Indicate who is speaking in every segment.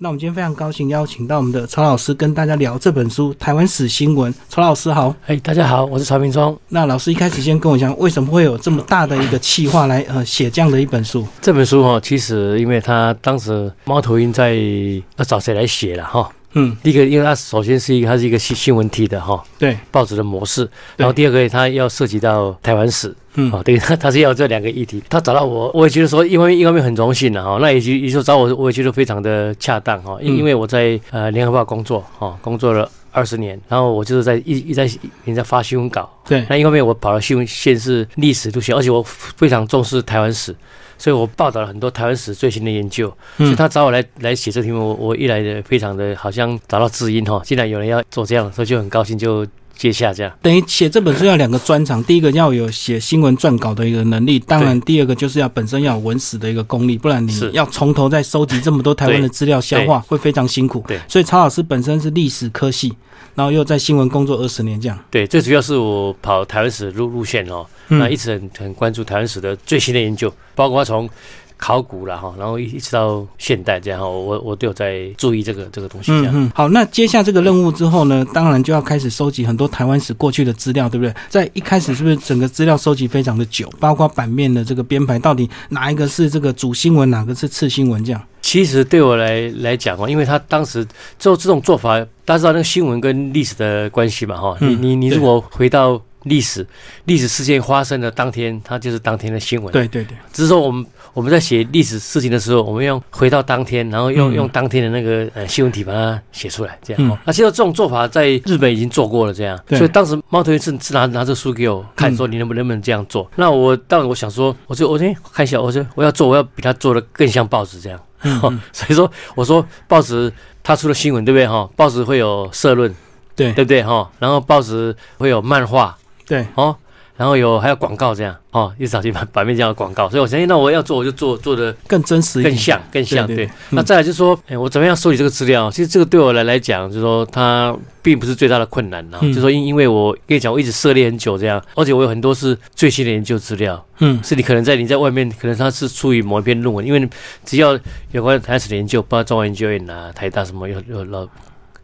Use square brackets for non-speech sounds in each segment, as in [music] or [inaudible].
Speaker 1: 那我们今天非常高兴邀请到我们的曹老师跟大家聊这本书《台湾史新闻》。曹老师好，
Speaker 2: 哎，大家好，我是曹明忠。
Speaker 1: 那老师一开始先跟我讲，为什么会有这么大的一个企划来呃写这样的一本书？
Speaker 2: 这本书哈，其实因为他当时猫头鹰在要找谁来写了哈。嗯，第一个，因为它首先是一个，它是一个新新闻体的哈，
Speaker 1: 对，
Speaker 2: 报纸的模式。然后第二个，它要涉及到台湾史，嗯，哦，对，它它是要这两个议题。他找到我，我也觉得说，一方面一方面很荣幸的哈，那也就也就找我，我也觉得非常的恰当哈，因因为我在呃联合报工作哈，工作了二十年，然后我就是在一一在一在发新闻稿，
Speaker 1: 对，
Speaker 2: 那一方面我跑了新闻线是历史路线，而且我非常重视台湾史。所以我报道了很多台湾史最新的研究，所以他找我来来写这题目，我我一来的非常的好像找到知音哈，既然有人要做这样，所以就很高兴就接下这样。
Speaker 1: 等于写这本书要两个专长，第一个要有写新闻撰稿的一个能力，当然第二个就是要本身要有文史的一个功力，不然你要从头再收集这么多台湾的资料消化会非常辛苦。
Speaker 2: 对，
Speaker 1: 所以曹老师本身是历史科系。然后又在新闻工作二十年，这样
Speaker 2: 对，最主要是我跑台湾史路路线哦，那一直很很关注台湾史的最新的研究，包括从考古了哈，然后一一直到现代这样哈，我我都有在注意这个这个东西这样。
Speaker 1: 好，那接下这个任务之后呢，当然就要开始收集很多台湾史过去的资料，对不对？在一开始是不是整个资料收集非常的久，包括版面的这个编排，到底哪一个是这个主新闻，哪个是次新闻这样？
Speaker 2: 其实对我来来讲哦，因为他当时做这种做法，大家知道那个新闻跟历史的关系嘛哈。你你你如果回到历史，历史事件发生的当天，它就是当天的新闻。
Speaker 1: 对对对。
Speaker 2: 只是说我们我们在写历史事情的时候，我们用回到当天，然后用用当天的那个呃新闻体把它写出来，这样。那其实这种做法在日本已经做过了，这样。所以当时猫头鹰是是拿拿着书给我看，说你能不能不能这样做？那我当然我想说，我就我先看一下，我说我要做，我要比他做的更像报纸这样。[laughs] 所以说，我说报纸它出了新闻，对不对哈？报纸会有社论，
Speaker 1: 对
Speaker 2: 对不对哈？然后报纸会有漫画，
Speaker 1: 对
Speaker 2: 哦。然后有还有广告这样哦，一早就版 [laughs] 版面这样的广告，所以我相信那我要做我就做做的
Speaker 1: 更真实、
Speaker 2: 更像、更像。对，那再来就是说，哎，我怎么样收集这个资料？其实这个对我来来讲，就是说它并不是最大的困难呢。就是说因因为我跟你讲，我一直涉猎很久这样，而且我有很多是最新的研究资料。嗯，是你可能在你在外面，可能它是出于某一篇论文，因为只要有关台史的研究，包括中央研究院啊、台大什么有有老。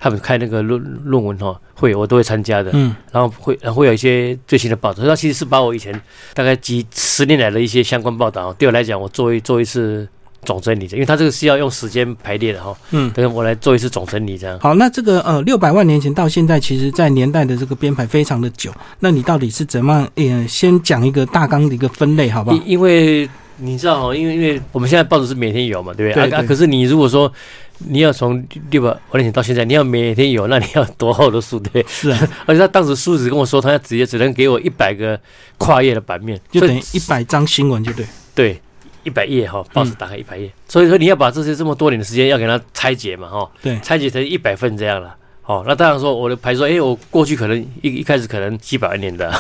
Speaker 2: 他们开那个论论文哈会，我都会参加的。嗯，然后会会有一些最新的报道。那其实是把我以前大概几十年来的一些相关报道，对我来讲，我做一做一次总整理的。因为他这个是要用时间排列的哈。嗯，等我来做一次总整理这样。
Speaker 1: 好，那这个呃六百万年前到现在，其实在年代的这个编排非常的久。那你到底是怎么？呃，先讲一个大纲的一个分类，好不好？
Speaker 2: 因为你知道哈，因为因为我们现在报纸是每天有嘛，对不对？啊，可是你如果说。你要从六百万年前到现在，你要每天有，那你要多厚的书对？
Speaker 1: 是啊，[laughs]
Speaker 2: 而且他当时书只跟我说，他要直接只能给我一百个跨页的版面，
Speaker 1: 就等于一百张新闻，就对。
Speaker 2: 对，一百页哈，报纸打开一百页，所以说你要把这些这么多年的时间要给它拆解嘛哈，
Speaker 1: 对，
Speaker 2: 拆解成一百份这样了。哦，那当然说我的牌说，哎，我过去可能一一开始可能几百万年的，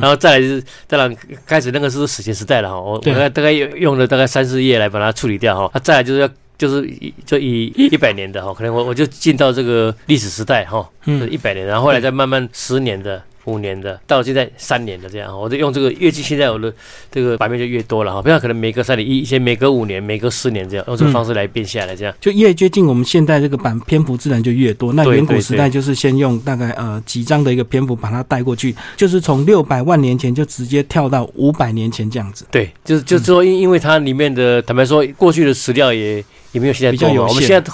Speaker 2: 然后再来是当然开始那个是史前时代了哈，我大概大概用了大概三四页来把它处理掉哈，那再来就是要。就是以就以一百年的哈，可能我我就进到这个历史时代哈，嗯，一百年，然后后来再慢慢十年的。五年的到现在三年的这样，我就用这个越近现在我的这个版面就越多了哈，不要可能每隔三年一，些每隔五年，每隔四年这样，用这个方式来变下来这样，
Speaker 1: 就越接近我们现在这个版篇幅自然就越多。那远古时代就是先用大概呃几张的一个篇幅把它带过去，就是从六百万年前就直接跳到五百年前这样子。
Speaker 2: 对，就是就是说因因为它里面的坦白说过去的史料也也没有现在
Speaker 1: 比较有
Speaker 2: 我们现在。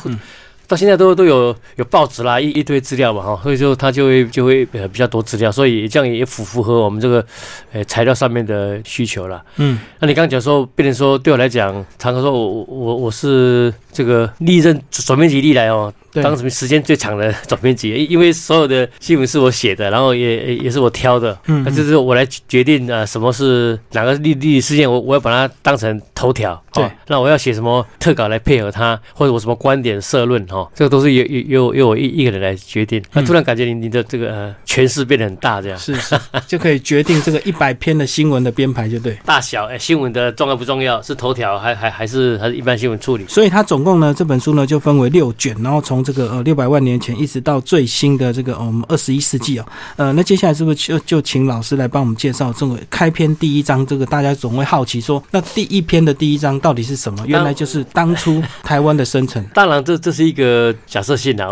Speaker 2: 到现在都都有有报纸啦，一一堆资料嘛哈，所以就他就会就会呃比较多资料，所以这样也符符合我们这个呃材料上面的需求了。嗯，那你刚刚讲说，变成说对我来讲，常常说我我我是这个历任转编辑历来哦。当什么时间最长的总编辑？因为所有的新闻是我写的，然后也也是我挑的，嗯，就是我来决定啊，什么是哪个历历史事件，我我要把它当成头条，
Speaker 1: 对，
Speaker 2: 那我要写什么特稿来配合它，或者我什么观点社论，哈，这个都是由由由由我一一个人来决定。那突然感觉你你的这个呃诠释变得很大，这样
Speaker 1: 是是就可以决定这个一百篇的新闻的编排，就对，
Speaker 2: 大小哎，新闻的重要不重要？是头条还还还是还是一般新闻处理？
Speaker 1: 所以它总共呢这本书呢就分为六卷，然后从这个呃六百万年前，一直到最新的这个我们二十一世纪哦。呃，那接下来是不是就就请老师来帮我们介绍这个开篇第一章？这个大家总会好奇说，那第一篇的第一章到底是什么？原来就是当初台湾的生成。[laughs]
Speaker 2: 当然，这这是一个假设性的，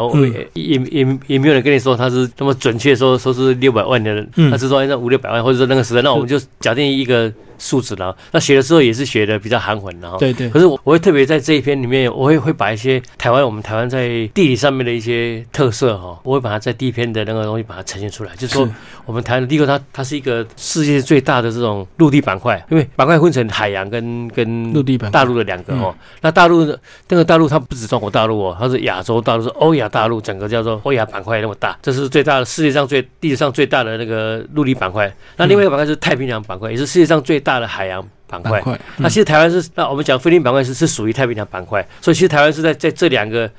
Speaker 2: 也也也没有人跟你说他是那么准确说说是六百万的人，他是说那五六百万，或者说那个时代，那我们就假定一个。数字呢？那写的时候也是写的比较含混的哈。
Speaker 1: 对对。
Speaker 2: 可是我我会特别在这一篇里面，我会会把一些台湾我们台湾在地理上面的一些特色哈，我会把它在第一篇的那个东西把它呈现出来。就是说，我们台湾第一个它它是一个世界最大的这种陆地板块，因为板块分成海洋跟跟
Speaker 1: 陆地板
Speaker 2: 大陆的两个哦。那大陆那个大陆它不止中国大陆哦，它是亚洲大陆，是欧亚大陆，整个叫做欧亚板块那么大，这是最大的世界上最地球上最大的那个陆地板块。那另外一个板块是太平洋板块，也是世界上最大。大的海洋板块，那其实台湾是那我们讲菲律宾板块是是属于太平洋板块，所以其实台湾是在在这两个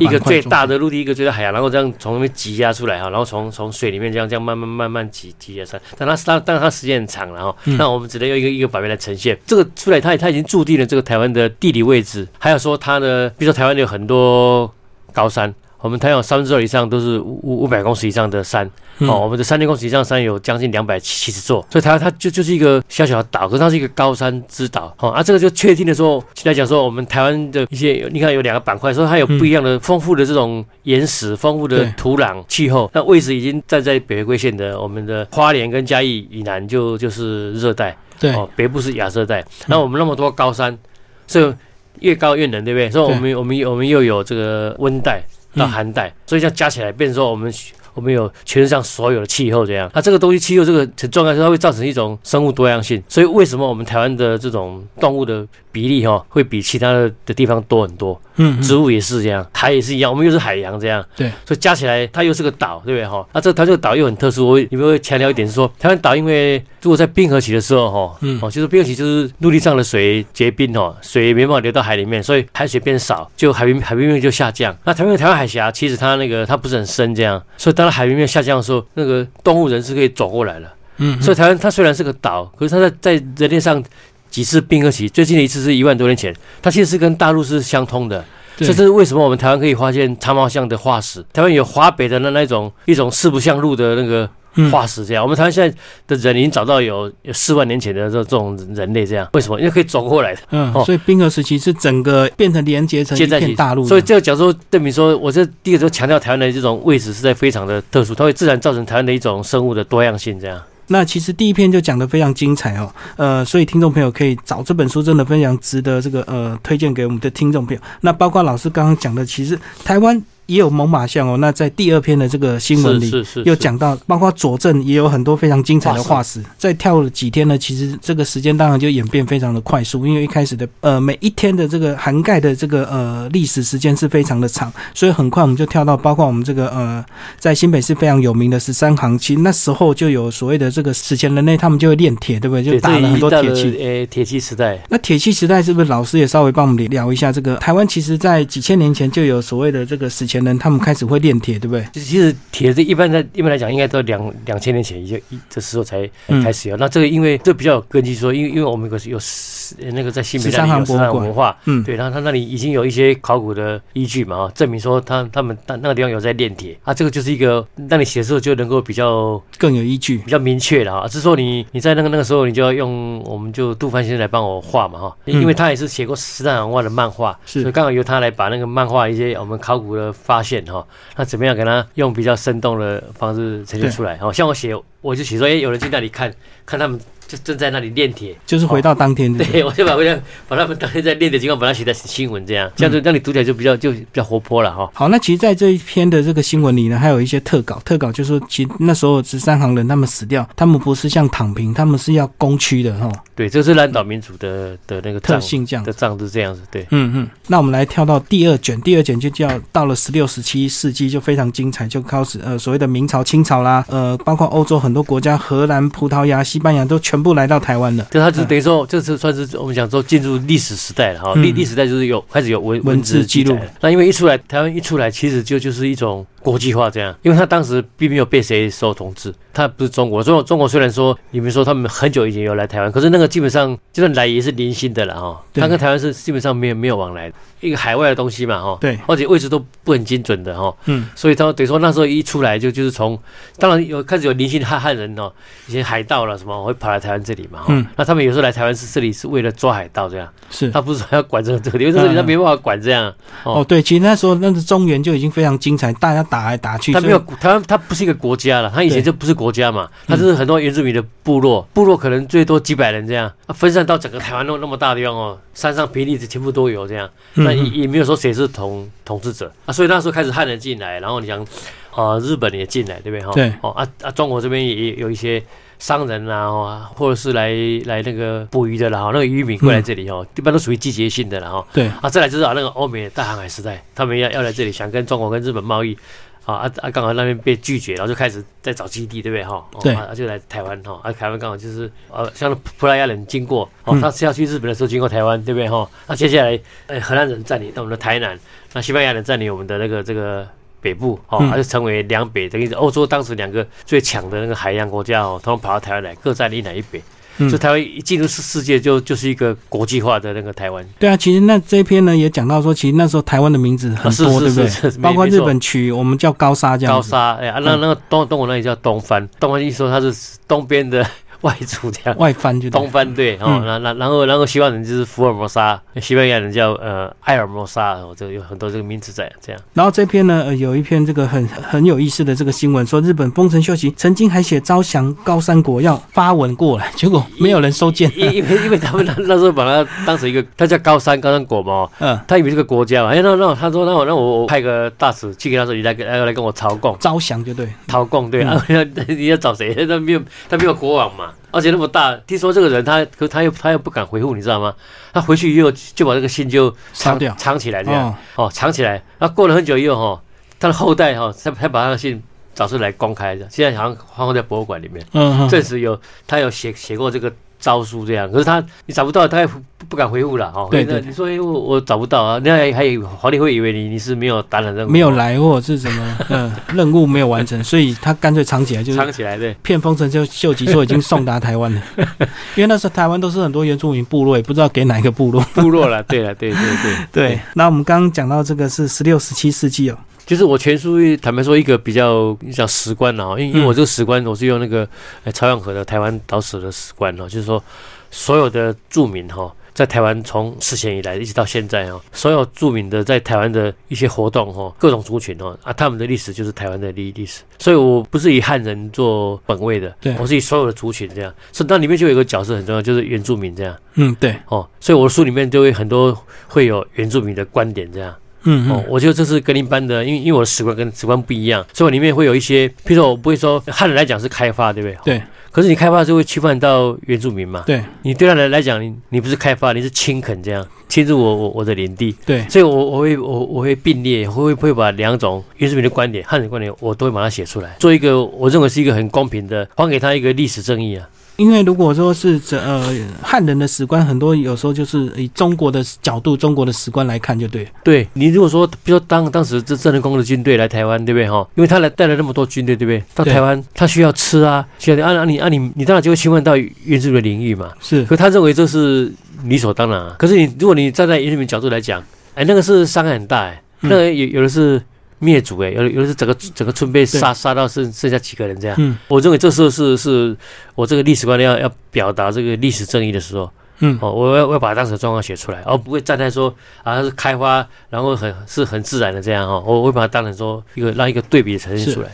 Speaker 2: 一个最大的陆地，一个最大海洋，然后这样从那边挤压出来哈，然后从从水里面这样这样慢慢慢慢挤挤压出来，但它它但它时间很长，然后那我们只能用一个一个版面来呈现。这个出来，它它已经注定了这个台湾的地理位置，还有说它的，比如说台湾有很多高山。我们台湾三分之二以上都是五五百公尺以上的山，哦，我们的三千公尺以上山有将近两百七十座，所以台湾它就就是一个小小的岛，可是它是一个高山之岛，哦，啊，这个就确定的说，现在讲说我们台湾的一些，你看有两个板块，说它有不一样的丰富的这种岩石、丰富的土壤、气候，那位置已经站在北回归线的我们的花莲跟嘉义以南就就是热带，
Speaker 1: 对，
Speaker 2: 哦，北部是亚热带，那我们那么多高山，所以越高越冷，对不对？所以我们我们我们又有这个温带。到寒带，所以这样加起来，变成说我们我们有全世界上所有的气候这样。那这个东西气候这个很重要，它会造成一种生物多样性。所以为什么我们台湾的这种动物的比例哈，会比其他的的地方多很多？嗯，植物也是这样，海也是一样，我们又是海洋这样。
Speaker 1: 对，
Speaker 2: 所以加起来它又是个岛，对不对哈？那这它这个岛又很特殊，我你们会强调一点是说，台湾岛因为如果在冰河期的时候哈，嗯，哦，就是冰河期就是陆地上的水结冰哦，水没办法流到海里面，所以海水变少，就海平海平面就下降。那台湾台湾海峡其实它那个它不是很深这样，所以当海平面下降的时候，那个动物人是可以走过来了。嗯，所以台湾它虽然是个岛，可是它在在人类上几次冰河期，最近的一次是一万多年前，它其实是跟大陆是相通的。这是为什么我们台湾可以发现长毛象的化石？台湾有华北的那那种一种四不像路的那个化石，这样。我们台湾现在的人已经找到有有四万年前的这这种人类，这样为什么？因为可以走过来的。
Speaker 1: 嗯，所以冰河时期是整个变成连接成一片大陆。
Speaker 2: 所以这个角度证明说，我这第一个就强调台湾的这种位置是在非常的特殊，它会自然造成台湾的一种生物的多样性，这样。
Speaker 1: 那其实第一篇就讲的非常精彩哦，呃，所以听众朋友可以找这本书，真的非常值得这个呃推荐给我们的听众朋友。那包括老师刚刚讲的，其实台湾。也有猛犸象哦，那在第二篇的这个新闻里，又讲到，包括佐证也有很多非常精彩的化石。在跳了几天呢，其实这个时间当然就演变非常的快速，因为一开始的呃每一天的这个涵盖的这个呃历史时间是非常的长，所以很快我们就跳到包括我们这个呃在新北市非常有名的十三行，其实那时候就有所谓的这个史前人类，他们就会炼铁，对不对？就打了很多铁器。
Speaker 2: 诶，铁器时代。
Speaker 1: 那铁器时代是不是老师也稍微帮我们聊一下这个台湾？其实在几千年前就有所谓的这个史前人，他们开始会炼铁，对不对？
Speaker 2: 其实铁这一般在一般来讲，应该都两两千年前已经这时候才开始有。那这个因为这比较有根据，说因为因为我们有有那个在新北那里有史上文化，嗯，对，然后他那里已经有一些考古的依据嘛，证明说他他们那那个地方有在炼铁。啊，这个就是一个让你写的时候就能够比较
Speaker 1: 更有依据，
Speaker 2: 比较明确了啊。是说你你在那个那个时候，你就要用我们就杜帆先生来帮我画嘛哈，因为他也是写过十三文化的漫画，是。所以刚好由他来把那个漫画一些我们考古的发现哈，那怎么样给他用比较生动的方式呈现出来？好像我写我就写说，哎，有人去那里看看他们。就正在那里炼铁，
Speaker 1: 就是回到当天。
Speaker 2: 对，[laughs] 我就把回来把他们当天在炼的情况，把它写在新闻，这样这样子让你读起来就比较就比较活泼了哈。
Speaker 1: 好，那其实，在这一篇的这个新闻里呢，还有一些特稿。特稿就是说，其实那时候十三行人他们死掉，他们不是像躺平，他们是要攻区的哈。
Speaker 2: 对，这是蓝岛民族的的那个
Speaker 1: 特性，这样
Speaker 2: 的账是这样子。对，
Speaker 1: 嗯嗯。那我们来跳到第二卷，第二卷就叫到了十六、十七世纪就非常精彩，就开始呃所谓的明朝、清朝啦，呃，包括欧洲很多国家，荷兰、葡萄牙、西班牙都全部来到台湾了。
Speaker 2: 就它就等于说，这次算是我们讲说进入历史时代了哈。历历史代就是有开始有文
Speaker 1: 文字记录。
Speaker 2: 那因为一出来，台湾一出来，其实就就是一种国际化这样，因为他当时并没有被谁受统治，他不是中国。中国中国虽然说你们说他们很久以前有来台湾，可是那个基本上就算来也是零星的了哈。他跟台湾是基本上没有没有往来，一个海外的东西嘛哈。
Speaker 1: 对，
Speaker 2: 而且位置都不很精准的哈。嗯，所以他等于说那时候一出来就就是从，当然有开始有零星的汉汉人哦，一些海盗了什么会跑来台湾这里嘛哈。嗯，那他们有时候来台湾是这里是为了抓海盗这样。
Speaker 1: 是，
Speaker 2: 他不是说要管这个这个，因为这里他没办法管这样。
Speaker 1: 哦，对，其实那时候那个中原就已经非常精彩，大家打来打去。
Speaker 2: 他没有，他他不是一个国家了，他以前就不是国家嘛，他就是很多原住民的部落，部落可能最多几百人这样，分散到整个台湾那那么大的地方哦，山上平地全部都有这样，那也也没有说谁是统统治者啊，所以那时候开始汉人进来，然后你想啊，日本也进来，对不对哈？
Speaker 1: 对，
Speaker 2: 哦啊啊，中国这边也有一些。商人啊，或者是来来那个捕鱼的啦，哈，那个渔民过来这里哦，一般都属于季节性的了哈。
Speaker 1: 对
Speaker 2: 啊，再来就是啊，那个欧美大航海时代，他们要要来这里，想跟中国跟日本贸易，啊啊啊，刚好那边被拒绝，然后就开始在找基地，对不对哈？
Speaker 1: 对
Speaker 2: 啊，就来台湾哈，啊，台湾刚好就是呃，像葡萄牙人经过，哦，他是要去日本的时候经过台湾，对不对哈？那接下来，呃，荷兰人占领我们的台南，那西班牙人占领我们的那个这个。北部哦，还是成为两北，等于欧洲当时两个最强的那个海洋国家哦，他们跑到台湾来，各占一南一北，就台湾一进入世世界，就就是一个国际化的那个台湾。
Speaker 1: 对啊，其实那这篇呢也讲到说，其实那时候台湾的名字很多，对不对？包括日本取我们叫高沙这样。
Speaker 2: 高沙，哎呀，那那个东东我那里叫东番，东番一说它是东边的。外出这样，
Speaker 1: 外翻就
Speaker 2: 东翻对，哦，那那然后然后西班牙人就是福尔摩沙，西班牙人叫呃埃尔摩沙，哦，这个有很多这个名字在这样。
Speaker 1: 然后这篇呢，有一篇这个很很有意思的这个新闻，说日本丰臣秀吉曾经还写招降高山国要发文过来，结果没有人收件，
Speaker 2: 因因为因为他们那那时候把他当成一个，他叫高山高山国嘛，嗯，他以为这个国家嘛，哎，那那他说那我那我派个大使去给他说，你来跟来来跟我朝贡，
Speaker 1: 招降就对，
Speaker 2: 朝贡对啊，[laughs] 你要找谁？[laughs] 他没有他没有国王嘛。而且那么大，听说这个人他可他又他又不敢回复，你知道吗？他回去以后就把这个信就
Speaker 1: 藏掉
Speaker 2: 藏起来，这样哦藏起来。那过了很久以后哈，他的后代哈才才把他的信找出来公开的，现在好像放在博物馆里面，嗯，证实有他有写写过这个。招书这样，可是他你找不到，他也不不敢回复了哈。
Speaker 1: 对对，
Speaker 2: 你说我我找不到啊，那还有皇帝会以为你你是没有担任任务，
Speaker 1: 没有来或者是什么嗯任务没有完成，所以他干脆藏起来，就是 [laughs]
Speaker 2: 藏起来对，
Speaker 1: 骗丰臣秀秀吉说已经送达台湾了，[laughs] 因为那时候台湾都是很多原住民部落，也不知道给哪一个部落
Speaker 2: 部落了。对了，对对对 [laughs]
Speaker 1: 对。那我们刚刚讲到这个是十六十七世纪哦。
Speaker 2: 就是我全书坦白说一个比较讲史观啊，因因为我这个史观我是用那个朝阳河的台湾岛史的史观哦，就是说所有的著名哈，在台湾从史前以来一直到现在哦，所有著名的在台湾的一些活动哈，各种族群哦啊，他们的历史就是台湾的历历史，所以我不是以汉人做本位的，
Speaker 1: 对。
Speaker 2: 我是以所有的族群这样，所以那里面就有一个角色很重要，就是原住民这样，
Speaker 1: 嗯对。
Speaker 2: 哦，所以我的书里面就会很多会有原住民的观点这样。嗯哦，我觉得这是跟一般的，因为因为我的史观跟史观不一样，所以我里面会有一些，譬如说我不会说汉人来讲是开发，对不对？
Speaker 1: 对。
Speaker 2: 可是你开发就会侵犯到原住民嘛？
Speaker 1: 对。
Speaker 2: 你对他来来讲，你你不是开发，你是侵垦这样，侵入我我我的领地。
Speaker 1: 对。
Speaker 2: 所以，我我会我我会并列，会会把两种原住民的观点、汉人观点，我都会把它写出来，做一个我认为是一个很公平的，还给他一个历史正义啊。
Speaker 1: 因为如果说是这呃汉人的史观，很多有时候就是以中国的角度、中国的史观来看就对。
Speaker 2: 对你如果说，比如说当当时这郑成功的军队来台湾，对不对哈？因为他来带了那么多军队，对不对？到台湾他需要吃啊，需要按按你按你你当然就会侵犯到原住民的领域嘛。
Speaker 1: 是，
Speaker 2: 可他认为这是理所当然啊。可是你如果你站在原住民角度来讲，哎，那个是伤害很大哎，那个有有的是。灭族哎，有有的是整个整个村被杀杀到剩剩下几个人这样。嗯，我认为这时候是是我这个历史观要要表达这个历史正义的时候。嗯，哦，我要我要把当时的状况写出来，而不会站在说啊是开花，然后很是很自然的这样哈。我会把它当成说一个让一个对比呈现出来。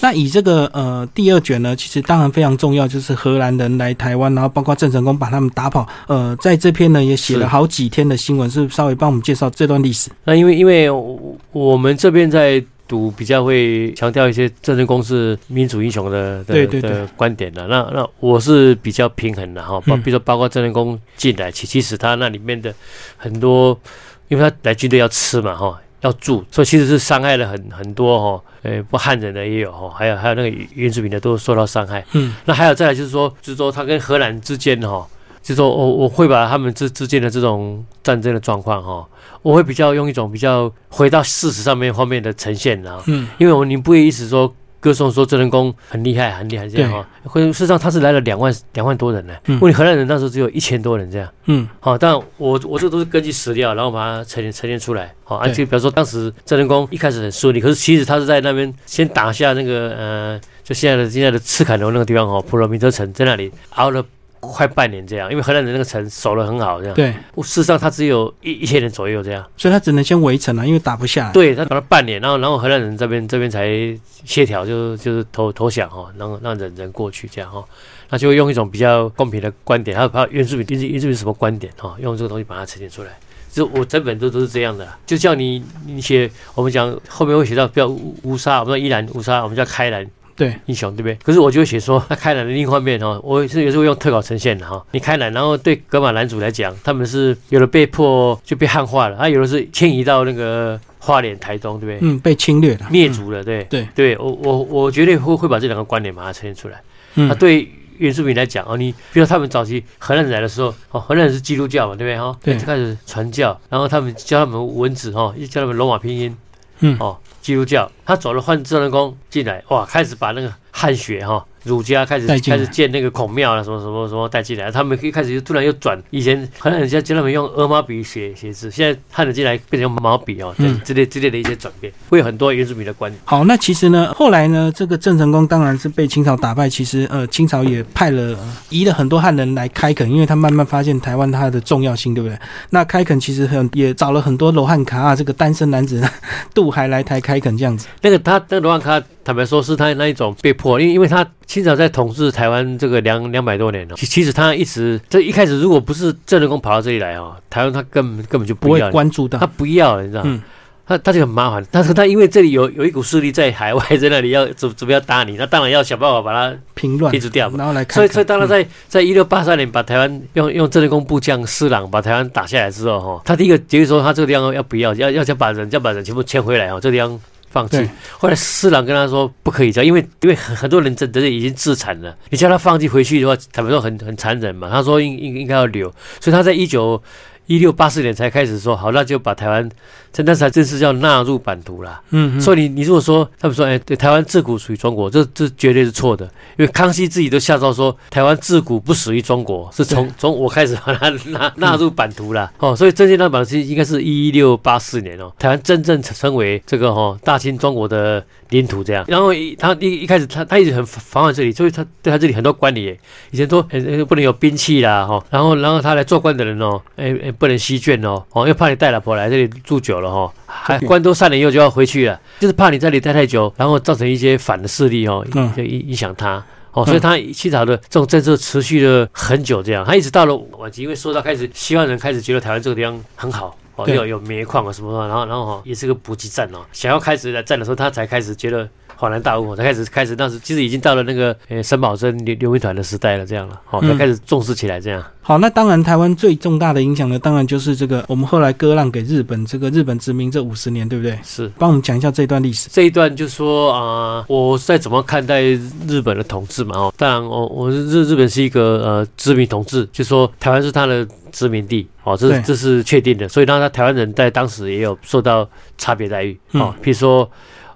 Speaker 1: 那以这个呃第二卷呢，其实当然非常重要，就是荷兰人来台湾，然后包括郑成功把他们打跑。呃，在这篇呢也写了好几天的新闻，是稍微帮我们介绍这段历史。
Speaker 2: 那因为因为我们这边在读比较会强调一些郑成功是民主英雄的的的观点的。那那我是比较平衡的哈，包比如说包括郑成功进来，其其实他那里面的很多，因为他来军队要吃嘛哈。要住，所以其实是伤害了很很多哈，呃，不汉人的也有哈，还有还有那个原住民的都受到伤害。嗯，那还有再来就是说，就是说他跟荷兰之间哈，就说我我会把他们之之间的这种战争的状况哈，我会比较用一种比较回到事实上面方面的呈现啊，
Speaker 1: 嗯，
Speaker 2: 因为我你不会一直说。歌颂说郑成功很厉害，很厉害这样哈。会事实上他是来了两万两万多人呢。嗯问题荷兰人那时候只有一千多人这样。
Speaker 1: 嗯，
Speaker 2: 好，但我我这都是根据史料，然后把它陈列陈列出来。好，而且比如说当时郑成功一开始很顺利，可是其实他是在那边先打下那个呃，就现在的现在的赤坎楼那个地方哈，普罗米特城在那里熬了。快半年这样，因为荷兰人那个城守得很好，这样。
Speaker 1: 对，
Speaker 2: 事实上他只有一一千人左右这样，
Speaker 1: 所以他只能先围城了，因为打不下。
Speaker 2: 对他打了半年，然后然后荷兰人这边这边才协调，就就是投投降哈，让让人人过去这样哈，那就用一种比较公平的观点，还有还有原住民原原住民什么观点哈，用这个东西把它呈现出来。就我整本都都是这样的，就叫你你写，我们讲后面会写到不要乌沙，我们说依兰乌沙，我们叫开兰。
Speaker 1: 对
Speaker 2: 英雄对不对？可是我就会写说，那开朗的另一方面哦，我是有时候用特稿呈现的哈。你开朗，然后对格马男主来讲，他们是有的被迫就被汉化了，啊，有的是迁移到那个花莲、台东，对不对？
Speaker 1: 嗯，被侵略了，
Speaker 2: 灭族了，对
Speaker 1: 对
Speaker 2: 对。我我我绝对会会把这两个观点把它呈现出来。嗯，对原住民来讲哦，你比如他们早期荷兰人来的时候，哦，荷兰人是基督教嘛，对不对哈？
Speaker 1: 对，
Speaker 2: 就开始传教，然后他们教他们文字哈，教他们罗马拼音，
Speaker 1: 嗯
Speaker 2: 哦。基督教，他走了换郑成功进来，哇，开始把那个汉学哈。儒家开始开始建那个孔庙了，什么什么什么带进来，他们一开始就突然又转，以前可能人家教他们用鹅毛笔写写字，现在汉人进来变成毛笔哦，嗯，之类之类的一些转变，会有很多原住民的观点。
Speaker 1: 好，那其实呢，后来呢，这个郑成功当然是被清朝打败，其实呃，清朝也派了移了很多汉人来开垦，因为他慢慢发现台湾它的重要性，对不对？那开垦其实很也找了很多罗汉卡啊，这个单身男子渡海来台开垦这样子。
Speaker 2: 那个他那个罗汉卡。坦白说，是他那一种被迫，因为因为他清朝在统治台湾这个两两百多年了，其其实他一直这一开始，如果不是郑成功跑到这里来哦，台湾他根本根本就
Speaker 1: 不会关注到，
Speaker 2: 他不要，你知道吗？他他就很麻烦，但是他因为这里有有一股势力在海外，在那里要怎怎么要打你，那当然要想办法把它
Speaker 1: 平乱、
Speaker 2: 平除掉
Speaker 1: 嘛。然后来，
Speaker 2: 所以所以当他在在一六八三年把台湾用用郑成功部将施琅把台湾打下来之后，哈，他第一个决议说他这个地方要不要，要要想把人要把人全部迁回来哦，这个地方。放弃。后来四郎跟他说不可以这样，因为因为很很多人真的已经自残了。你叫他放弃回去的话，他们说很很残忍嘛。他说应应应该要留，所以他在一九一六八四年才开始说好，那就把台湾。这那才正式叫纳入版图啦。嗯，所以你你如果说他们说，哎，对，台湾自古属于中国，这这绝对是错的，因为康熙自己都下诏说，台湾自古不属于中国，是从从我开始把它纳 [laughs] 纳入版图了。哦，所以正式纳版图应该是一六八四年哦，台湾真正成为这个哈大清中国的领土这样。然后他一一开始他他一直很防范这里，所以他对他这里很多管理，以前说不能有兵器啦，哈，然后然后他来做官的人哦，哎哎不能吸卷哦，哦，又怕你带老婆来这里住久。了哈，还官都散了以后就要回去了，就是怕你在这里待太久，然后造成一些反的势力哦，就影影响他哦，所以他清朝的这种政策持续了很久，这样他一直到了晚期，因为说到开始，西方人开始觉得台湾这个地方很好哦，有有煤矿啊什么的，然后然后哈也是个补给站哦，想要开始来战的时候，他才开始觉得。恍然大悟，才开始开始，当时其实已经到了那个呃沈葆桢刘刘铭团的时代了，这样了，好，才开始重视起来，这样。
Speaker 1: 好，那当然台湾最重大的影响呢，当然就是这个我们后来割让给日本，这个日本殖民这五十年，对不对？
Speaker 2: 是，
Speaker 1: 帮我们讲一下这一段历史。
Speaker 2: 这一段就说啊，我在怎么看待日本的统治嘛？哦，当然，我我日日本是一个呃殖民统治，就说台湾是他的殖民地，哦，这这是确定的，所以让他台湾人在当时也有受到差别待遇，哦，譬如说。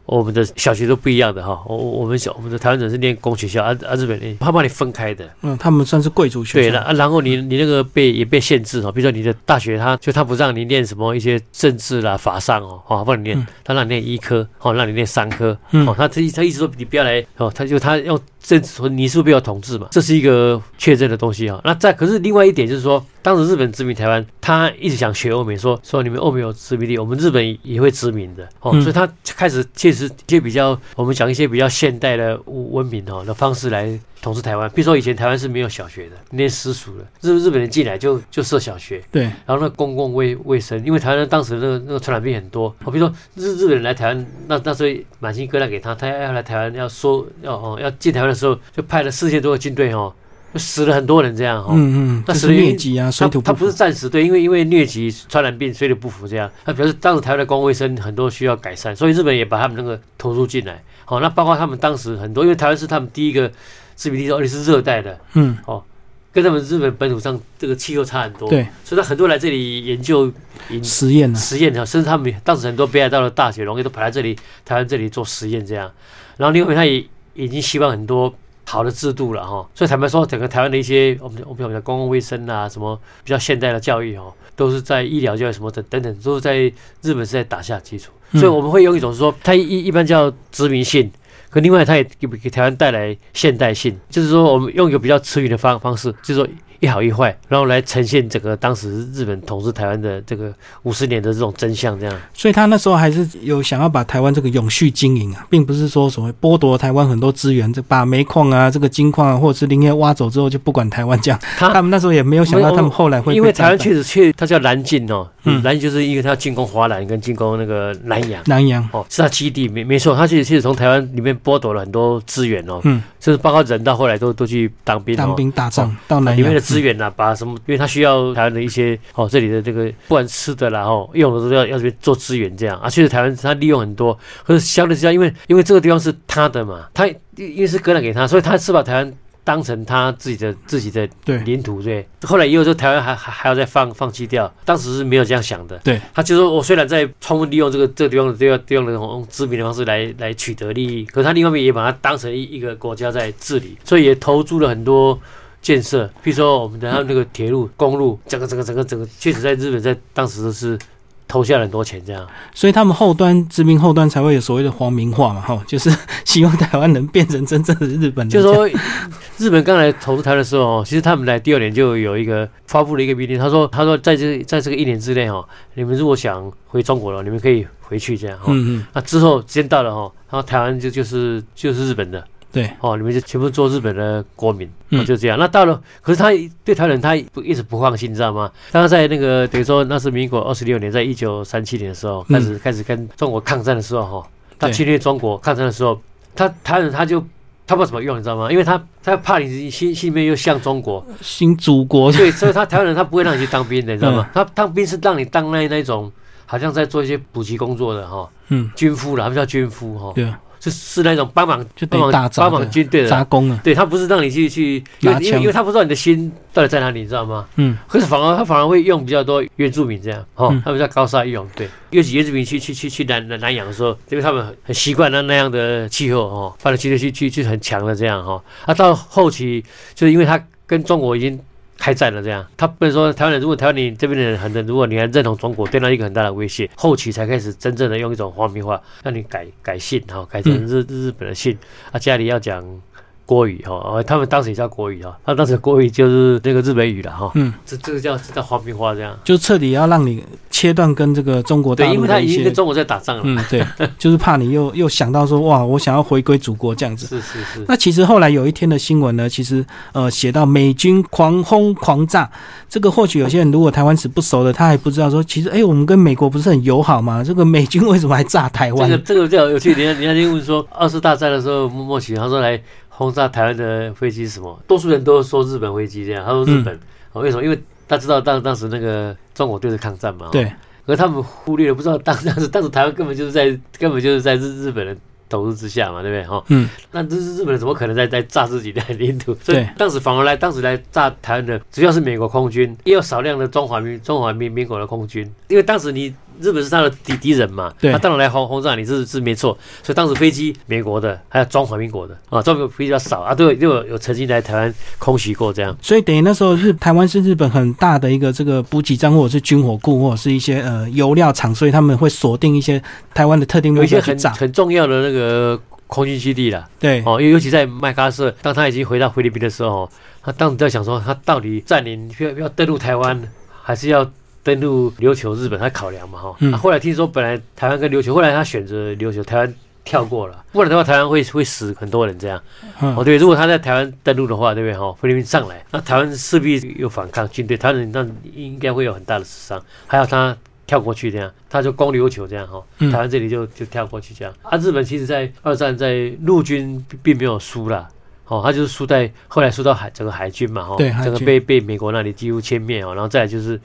Speaker 2: 我们的小学都不一样的哈，我我们小我们的台湾人是念公学校，啊啊日本人他把你分开的，
Speaker 1: 嗯，他们算是贵族学
Speaker 2: 校，对了啊，然后你你那个被也被限制哈，比如说你的大学，他就他不让你念什么一些政治啦、法商哦，哦不让你念，他让你念医科，哦让你念商科，哦他他他意思说你不要来哦，他就他用。这说你是不是被我统治嘛？这是一个确认的东西啊。那再可是另外一点就是说，当时日本殖民台湾，他一直想学欧美，说说你们欧美有殖民地，我们日本也会殖民的哦。所以他开始确实一些比较，我们讲一些比较现代的文明哦的方式来统治台湾。比如说以前台湾是没有小学的，念私塾的，日日本人进来就就设小学。
Speaker 1: 对。
Speaker 2: 然后那公共卫卫生，因为台湾当时那个那个传染病很多。我比如说日日本人来台湾，那那时候满清割让给他，他要要来台湾要收要哦要进台湾的。时候就派了四千多个军队哦，就死了很多人这样哈。
Speaker 1: 嗯嗯，那
Speaker 2: 是
Speaker 1: 疟疾啊，水土不服。
Speaker 2: 他不是战死，对，因为因为疟疾、传染病、水土不服这样。他表示当时台湾的公共卫生很多需要改善，所以日本也把他们那个投入进来。好，那包括他们当时很多，因为台湾是他们第一个殖民地，而且是热带的。嗯，哦，跟他们日本本土上这个气候差很多，
Speaker 1: 对，
Speaker 2: 所以他很多来这里研究研
Speaker 1: 实验啊，
Speaker 2: 实验的，甚至他们当时很多北海道的大学荣誉都跑来这里台湾这里做实验这样。然后另外他也已经希望很多好的制度了哈，所以坦白说，整个台湾的一些我们我们讲的公共卫生啊，什么比较现代的教育哦，都是在医疗教育什么等等等，都是在日本是在打下基础。所以我们会用一种说，它一一般叫殖民性。可另外，它也给给台湾带来现代性，就是说，我们用一个比较词语的方方式，就是说。一好一坏，然后来呈现整个当时日本统治台湾的这个五十年的这种真相，这样。
Speaker 1: 所以他那时候还是有想要把台湾这个永续经营啊，并不是说所谓剥夺台湾很多资源，这把煤矿啊、这个金矿啊或者是林业挖走之后就不管台湾这样。他们那时候也没有想到他们后来会。
Speaker 2: 因为台湾确实确，他叫南进哦，嗯，南就是因为他要进攻华南跟进攻那个南洋。
Speaker 1: 南洋
Speaker 2: 哦，是他基地，没没错，他其实确实从台湾里面剥夺了很多资源哦，嗯，就是包括人到后来都都去当兵，
Speaker 1: 当兵打仗到南
Speaker 2: 里面的资源啊，把什么。因为他需要台湾的一些哦，这里的这个不管吃的然后用的都要要这边做资源这样啊，确实台湾他利用很多，可是相对之下，因为因为这个地方是他的嘛，他因为是割让给他，所以他是把台湾当成他自己的自己的领土对。后来也有说台湾还还还要再放放弃掉，当时是没有这样想的。
Speaker 1: 对，
Speaker 2: 他就说我虽然在充分利用这个这个地方的地方地方的用殖民的方式来来取得利益，可是他另外一面也把它当成一一个国家在治理，所以也投注了很多。建设，比如说我们的那个铁路、公路，整个、整个、整个、整个，确实在日本在当时都是投下了很多钱，这样。
Speaker 1: 所以他们后端殖民后端才会有所谓的皇民化嘛，哈，就是希望台湾能变成真正的日本。
Speaker 2: 就说日本刚来投资台的时候，其实他们来第二年就有一个发布了一个命令，他说：“他说在这在这个一年之内，哈，你们如果想回中国了，你们可以回去，这样。嗯嗯。那之后时间到了，哈，然后台湾就就是就是日本的。”
Speaker 1: 对，
Speaker 2: 哦，你们就全部做日本的国民，就这样。那到了，可是他对台湾人他不一直不放心，你知道吗？当在那个等于说那是民国二十六年，在一九三七年的时候，开始开始跟中国抗战的时候，哈，他侵略中国抗战的时候，他台湾人他就他不知道怎么用，你知道吗？因为他他怕你心心里面又像中国，
Speaker 1: 新祖国，
Speaker 2: 对，所以他台湾人他不会让你去当兵的，你知道吗？他当兵是让你当那那种好像在做一些补给工作的哈，嗯，军夫了，他们叫军夫哈，
Speaker 1: 对。
Speaker 2: 是是那种帮忙，
Speaker 1: 就帮忙
Speaker 2: 帮忙军队的
Speaker 1: 杂工啊。
Speaker 2: 对他不是让你去去，因为因为他不知道你的心到底在哪里，你知道吗？
Speaker 1: 嗯。
Speaker 2: 可是反而他反而会用比较多原住民这样，哦，他们叫高沙用。对，尤其原住民去去去去南南南洋的时候，因为他们很习惯那那样的气候哦，发展军队去去去很强的这样哈。啊，到后期就是因为他跟中国已经。开战了，这样他不能说台湾人，如果台湾你这边的人很多，如果你还认同中国，对他一个很大的威胁。后期才开始真正的用一种皇民化，让你改改姓哈，改成日日本的姓啊，家里要讲。国语哈，他们当时也叫国语哈，他当时国语就是那个日本语了哈。嗯，这这个叫叫皇民化这样，
Speaker 1: 就彻底要让你切断跟这个中国
Speaker 2: 对，因为他已经跟中国在打仗了。
Speaker 1: 嗯，对，就是怕你又又想到说哇，我想要回归祖国这样子。
Speaker 2: 是是是。
Speaker 1: 那其实后来有一天的新闻呢，其实呃写到美军狂轰狂炸，这个或许有些人如果台湾史不熟的，他还不知道说，其实哎，我们跟美国不是很友好吗？[laughs] 这个美军为什么还炸台湾？
Speaker 2: 这个这个比较有趣。人家人家就问说，二次大战的时候，莫奇他说来。轰炸台湾的飞机是什么？多数人都说日本飞机这样。他说日本，为什么？因为他知道当当时那个中国对着抗战嘛。
Speaker 1: 对。
Speaker 2: 而他们忽略了，不知道当当时当时台湾根本就是在 [laughs] 根本就是在日日本人统治之下嘛，对不对？哈。嗯。那这是日本人怎么可能在在炸自己的领土？所以当时反而来，当时来炸台湾的主要是美国空军，也有少量的中华民中华民民国的空军，因为当时你。日本是他的敌敌人嘛？
Speaker 1: 他
Speaker 2: 当然来轰轰炸你，是是没错。所以当时飞机美国的，还有装华民国的啊，中国飞机比较少啊，都有都有有曾经来台湾空袭过这样。
Speaker 1: 所以等于那时候日台湾是日本很大的一个这个补给站，或者是军火库，或者是一些呃油料厂，所以他们会锁定一些台湾的特定目
Speaker 2: 标去炸。很重要的那个空军基地了。
Speaker 1: 对
Speaker 2: 哦，尤尤其在麦克阿瑟，当他已经回到菲律宾的时候，他当时在想说，他到底占领要要登陆台湾，还是要？登陆琉球日本，他考量嘛哈，后来听说本来台湾跟琉球，后来他选择琉球，台湾跳过了，不然的话台湾会会死很多人这样。哦对，如果他在台湾登陆的话，对不对哈？菲律宾上来，那台湾势必有反抗军队，台湾那应该会有很大的死伤。还有他跳过去这样，他就攻琉球这样哈，台湾这里就就跳过去这样。啊，日本其实在二战在陆军并没有输了，哦，他就是输在后来输到海整个海军嘛哈，
Speaker 1: 对，
Speaker 2: 整个被被美国那里几乎歼灭哦，然后再就是。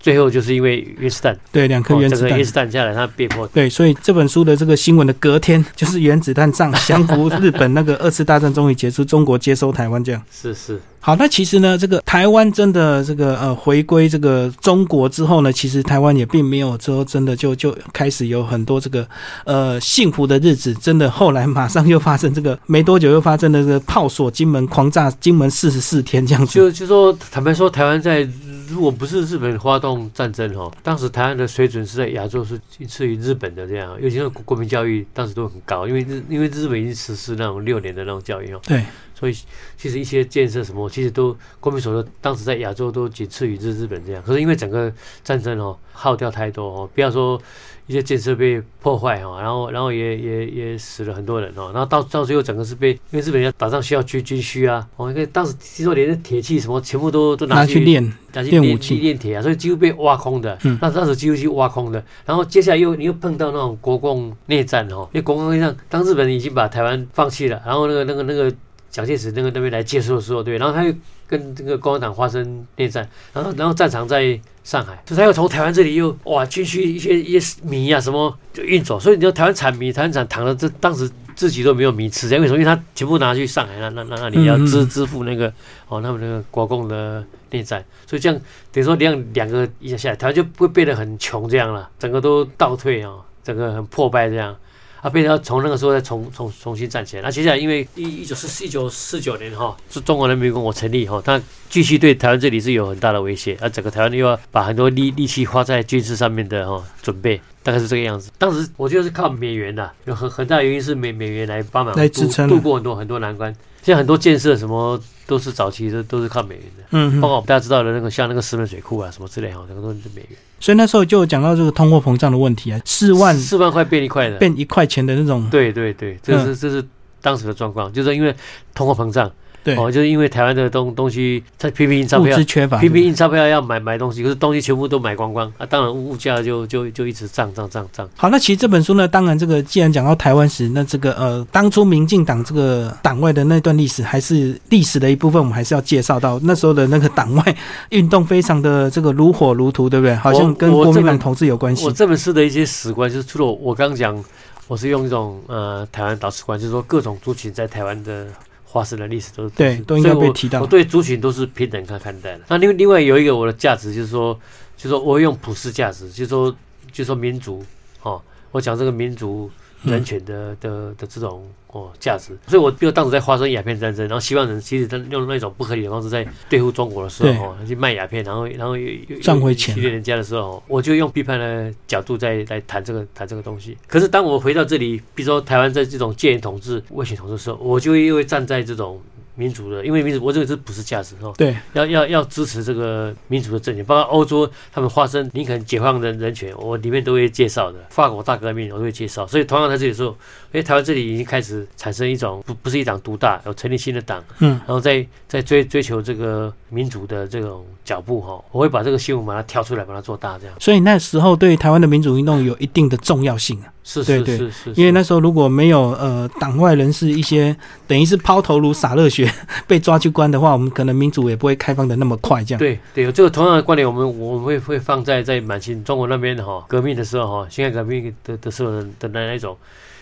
Speaker 2: 最后就是因为原子弹，
Speaker 1: 对，两颗原子弹，
Speaker 2: 原子弹下来，他被迫
Speaker 1: 对，所以这本书的这个新闻的隔天 [laughs] 就是原子弹上降服日本，那个二次大战终于结束，中国接收台湾，这样
Speaker 2: 是是。
Speaker 1: 好，那其实呢，这个台湾真的这个呃回归这个中国之后呢，其实台湾也并没有说真的就就开始有很多这个呃幸福的日子，真的后来马上又发生这个没多久又发生了这个炮锁金门狂炸金门四十四天这样子。
Speaker 2: 就就说坦白说，台湾在如果不是日本发动战争哈，当时台湾的水准是在亚洲是仅次于日本的这样，尤其是国民教育当时都很高，因为日因为日本已经实施那种六年的那种教育哦。
Speaker 1: 对。
Speaker 2: 所以其实一些建设什么，其实都国民所得，当时在亚洲都仅次于日日本这样。可是因为整个战争哦，耗掉太多哦，不要说一些建设被破坏哈，然后然后也也也死了很多人哦，然后到到最后整个是被，因为日本人打仗需要军军需啊，哦，因为当时听说连铁器什么全部都都
Speaker 1: 拿去练，
Speaker 2: 拿去练武器练铁啊，所以几乎被挖空的。嗯，那当时几乎是挖空的。然后接下来又你又碰到那种国共内战哦，因为国共内战，当日本已经把台湾放弃了，然后那个那个那个。蒋介石那个那边来接收的时候，对，然后他又跟这个共产党发生内战，然后然后战场在上海，所以他又从台湾这里又哇军需一些一些米啊什么就运走，所以你说台湾产米，台湾产糖的，这当时自己都没有米吃，因为什么？因为他全部拿去上海那那那那里要支支付那个哦他们那个国共的内战，所以这样等于说两两个一下下来，台湾就会变得很穷这样了，整个都倒退啊，整个很破败这样。啊，变成要从那个时候再重重重新站起来。那接下来，因为一一九四一九四九年哈，是中国人民共和国成立以后，它继续对台湾这里是有很大的威胁。那整个台湾又要把很多力力气花在军事上面的哈准备，大概是这个样子。当时我觉得是靠美元的，有很很大原因是美美元来帮忙
Speaker 1: 来支撑
Speaker 2: 度过很多很多难关。现在很多建设什么都是早期的都是靠美元的，嗯，包括我们大家知道的那个像那个石门水库啊什么之类哈，那个都是美元。
Speaker 1: 所以那时候就讲到这个通货膨胀的问题啊，四万
Speaker 2: 四万块变一块的，
Speaker 1: 变一块钱的那种。
Speaker 2: 对对对，这是这是当时的状况，就是因为通货膨胀。哦，就是因为台湾的东东西，它拼命印钞票，
Speaker 1: 物资缺乏，
Speaker 2: 拼命印钞票要买买东西，可是东西全部都买光光啊，当然物价就就就一直涨涨涨涨。
Speaker 1: 好，那其实这本书呢，当然这个既然讲到台湾史，那这个呃，当初民进党这个党外的那段历史，还是历史的一部分，我们还是要介绍到那时候的那个党外运动非常的这个如火如荼，对不对？好像跟国民党同志有关系。
Speaker 2: 我这本书的一些史观，就是除了我刚讲，我是用一种呃台湾导史观，就是说各种族群在台湾的。发生的历史都是
Speaker 1: 对，都应该被提到。
Speaker 2: 我对族群都是平等看看待的。那另另外有一个我的价值就是说，就是说我用普世价值，就是说，就是说民族，哦，我讲这个民族。人权的的的这种哦价值，所以我比如当时在发生鸦片战争，然后西方人其实用那种不合理的方式在对付中国的时候，哦，去卖鸦片，然后然后
Speaker 1: 赚回钱，
Speaker 2: 欺骗人家的时候，我就用批判的角度在来谈这个谈这个东西。可是当我回到这里，比如说台湾在这种戒严统治、威权统治的时候，我就因为站在这种。民主的，因为民主，我这个是不是价值哦。
Speaker 1: 对，
Speaker 2: 要要要支持这个民主的政权，包括欧洲他们发生林肯解放的人权，我里面都会介绍的。法国大革命我都会介绍，所以同样在这里说，哎，台湾这里已经开始产生一种不不是一党独大，有成立新的党，嗯，然后在在追追求这个民主的这种脚步哈，我会把这个新闻把它挑出来，把它做大这样。
Speaker 1: 所以那时候对台湾的民主运动有一定的重要性啊。
Speaker 2: 是是是是，
Speaker 1: 因为那时候如果没有呃党外人士一些等于是抛头颅洒热血 [laughs] 被抓去关的话，我们可能民主也不会开放的那么快。这样
Speaker 2: 对对，有这个同样的观点，我们我们会会放在在满清中国那边哈革命的时候哈，辛亥革命的的时候的的那一种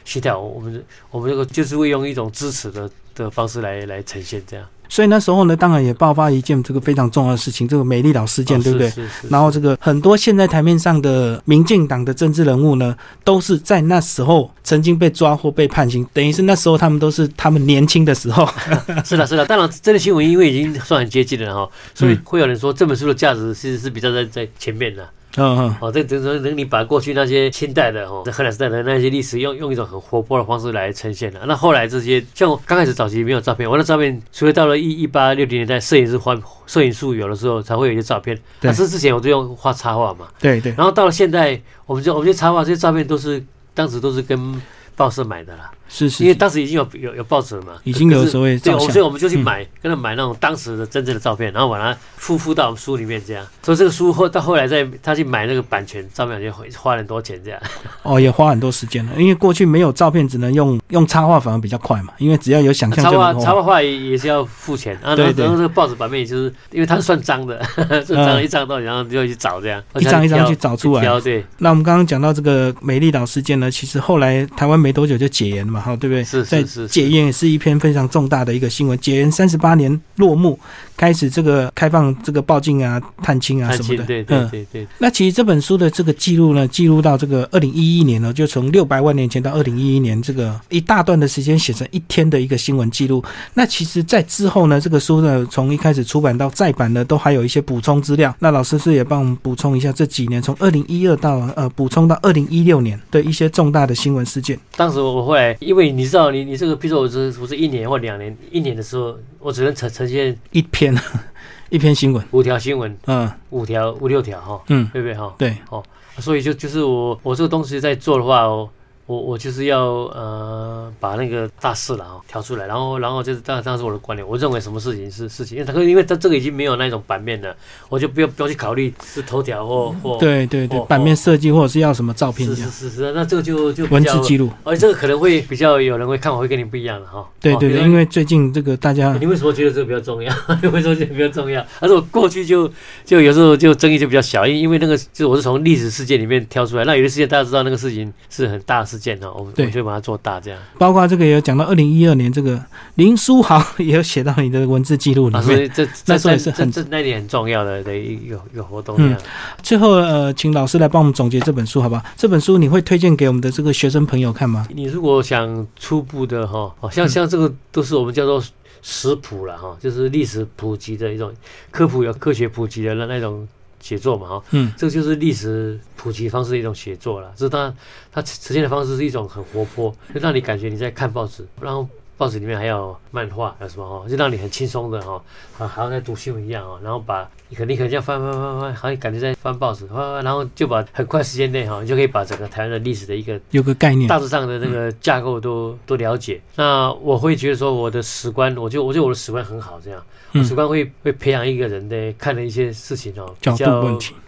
Speaker 2: 心态，我们我们这个就是会用一种支持的的方式来来呈现这样。
Speaker 1: 所以那时候呢，当然也爆发一件这个非常重要的事情，这个美丽岛事件，对不对？然后这个很多现在台面上的民进党的政治人物呢，都是在那时候曾经被抓或被判刑，等于是那时候他们都是他们年轻的时候。[laughs]
Speaker 2: 是的，是的。当然，这个新闻因为已经算很接近了哈，所以会有人说这本书的价值其实是比较在在前面的。嗯嗯，哦，这这这等你把过去那些清代的哦，荷兰时代的那些历史，用用一种很活泼的方式来呈现了。那后来这些，像我刚开始早期没有照片，我的照片，除非到了一一八六零年代，摄影师画摄影术有的时候才会有一些照片。但是之前我都用画插画嘛。
Speaker 1: 对对。
Speaker 2: 然后到了现在，我们就我们就插画这些照片都是当时都是跟报社买的啦。
Speaker 1: 是是，
Speaker 2: 因为当时已经有有有报纸了嘛，
Speaker 1: 已经有所谓照相，
Speaker 2: 所以我们就去买，跟他买那种当时的真正的照片，然后把它附附到我们书里面，这样。所以这个书后到后来再他去买那个版权照片，就花很多钱这样。[laughs]
Speaker 1: 哦，也花很多时间了，因为过去没有照片，只能用用插画，反而比较快嘛。因为只要有想象，
Speaker 2: 插画插画画也也是要付钱啊。
Speaker 1: 对对。
Speaker 2: 然后这个报纸版面也就是因为它是算脏的，[laughs] 算脏一张到然后就去找这样，
Speaker 1: 一张一张去找出来。
Speaker 2: 对。
Speaker 1: 那我们刚刚讲到这个美丽岛事件呢，其实后来台湾没多久就解严了嘛，哈，对不对？
Speaker 2: 是是。
Speaker 1: 在解严也是一篇非常重大的一个新闻。解严三十八年落幕，开始这个开放这个报警啊、探亲啊什么的。
Speaker 2: 对对对对。
Speaker 1: 那其实这本书的这个记录呢，记录到这个二零一一年呢，就从六百万年前到二零一一年这个一大段的时间写成一天的一个新闻记录。那其实，在之后呢，这个书呢，从一开始出版到再版呢，都还有一些补充资料。那老师是也帮我们补充一下这几年，从二零一二到呃补充到二零一六年的一些重大的新闻事件。
Speaker 2: 当时我会，因为你知道你。你这个，比如说我是我是一年或两年，一年的时候，我只能呈呈现
Speaker 1: 一篇，[laughs] 一篇新闻，
Speaker 2: 五条新闻，
Speaker 1: 嗯，
Speaker 2: 五条五六条哈，
Speaker 1: 嗯，
Speaker 2: 对不对哈？
Speaker 1: 对，
Speaker 2: 哦，所以就就是我我这个东西在做的话哦。我我就是要呃把那个大事了哈调出来，然后然后就是当当时我的观点，我认为什么事情是事情，因为他因为他这个已经没有那种版面了，我就不要不要去考虑是头条或或
Speaker 1: 对对对版面设计或者是要什么照片
Speaker 2: 是是是是，那这个就就
Speaker 1: 文字记录，
Speaker 2: 而且这个可能会比较有人会看我会跟你不一样的哈。
Speaker 1: 对对对，因为最近这个大家，
Speaker 2: 你为什么觉得这个比较重要？[laughs] 你为什么觉得比较重要？而且我过去就就有时候就争议就比较小，因因为那个就我是从历史事件里面挑出来，那有的事件大家知道那个事情是很大的事件哈，我们对。就把它做大，这样。
Speaker 1: 包括这个也有讲到，二零一二年这个林书豪也有写到你的文字记录里面。
Speaker 2: 这
Speaker 1: 那时候也是很
Speaker 2: 这那点很重要的的一个一个活动。嗯。
Speaker 1: 最后呃，请老师来帮我们总结这本书，好不好？这本书你会推荐给我们的这个学生朋友看吗？
Speaker 2: 你如果想初步的哈，哦，像像这个都是我们叫做食谱了哈，就是历史普及的一种科普，有科学普及的那那种。写作嘛，哈，
Speaker 1: 嗯，
Speaker 2: 这个就是历史普及方式的一种写作了。这它它呈现的方式是一种很活泼，就让你感觉你在看报纸，然后报纸里面还有漫画，有什么哈，就让你很轻松的哈，啊，好像在读新闻一样哦。然后把你肯定可能这样翻翻翻翻，好像感觉在翻报纸，翻翻，然后就把很快时间内哈，你就可以把整个台湾的历史的一个
Speaker 1: 有个概念，
Speaker 2: 大致上的那个架构都都了解。那我会觉得说我的史观，我就我觉得我的史观很好，这样。史观会会培养一个人的看的一些事情哦，
Speaker 1: 比较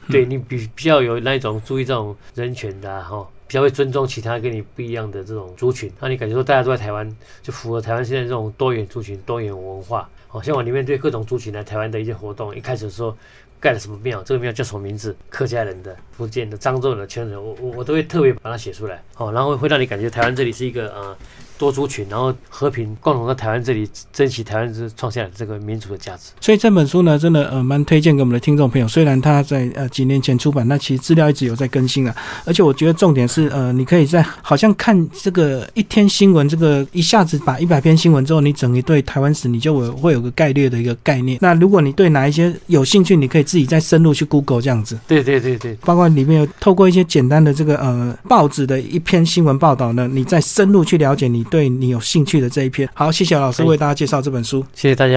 Speaker 2: 对你比比较有那种注意这种人权的哈，比较会尊重其他跟你不一样的这种族群，让你感觉说大家都在台湾，就符合台湾现在这种多元族群、多元文化。哦，像我里面对各种族群来台湾的一些活动，一开始说盖了什么庙，这个庙叫什么名字，客家人的、福建的、漳州的、泉州，我我我都会特别把它写出来。哦，然后会让你感觉台湾这里是一个啊。多族群，然后和平共同在台湾这里珍惜台湾是创下了这个民主的价值。
Speaker 1: 所以这本书呢，真的呃蛮推荐给我们的听众朋友。虽然它在呃几年前出版，那其实资料一直有在更新啊。而且我觉得重点是呃，你可以在好像看这个一天新闻，这个一下子把一百篇新闻之后，你整一对台湾史你就会会有个概略的一个概念。那如果你对哪一些有兴趣，你可以自己再深入去 Google 这样子。
Speaker 2: 对对对对，
Speaker 1: 包括里面有透过一些简单的这个呃报纸的一篇新闻报道呢，你再深入去了解，你对你有兴。趣的这一篇，好，谢谢老师为大家介绍这本书，
Speaker 2: 谢谢大家。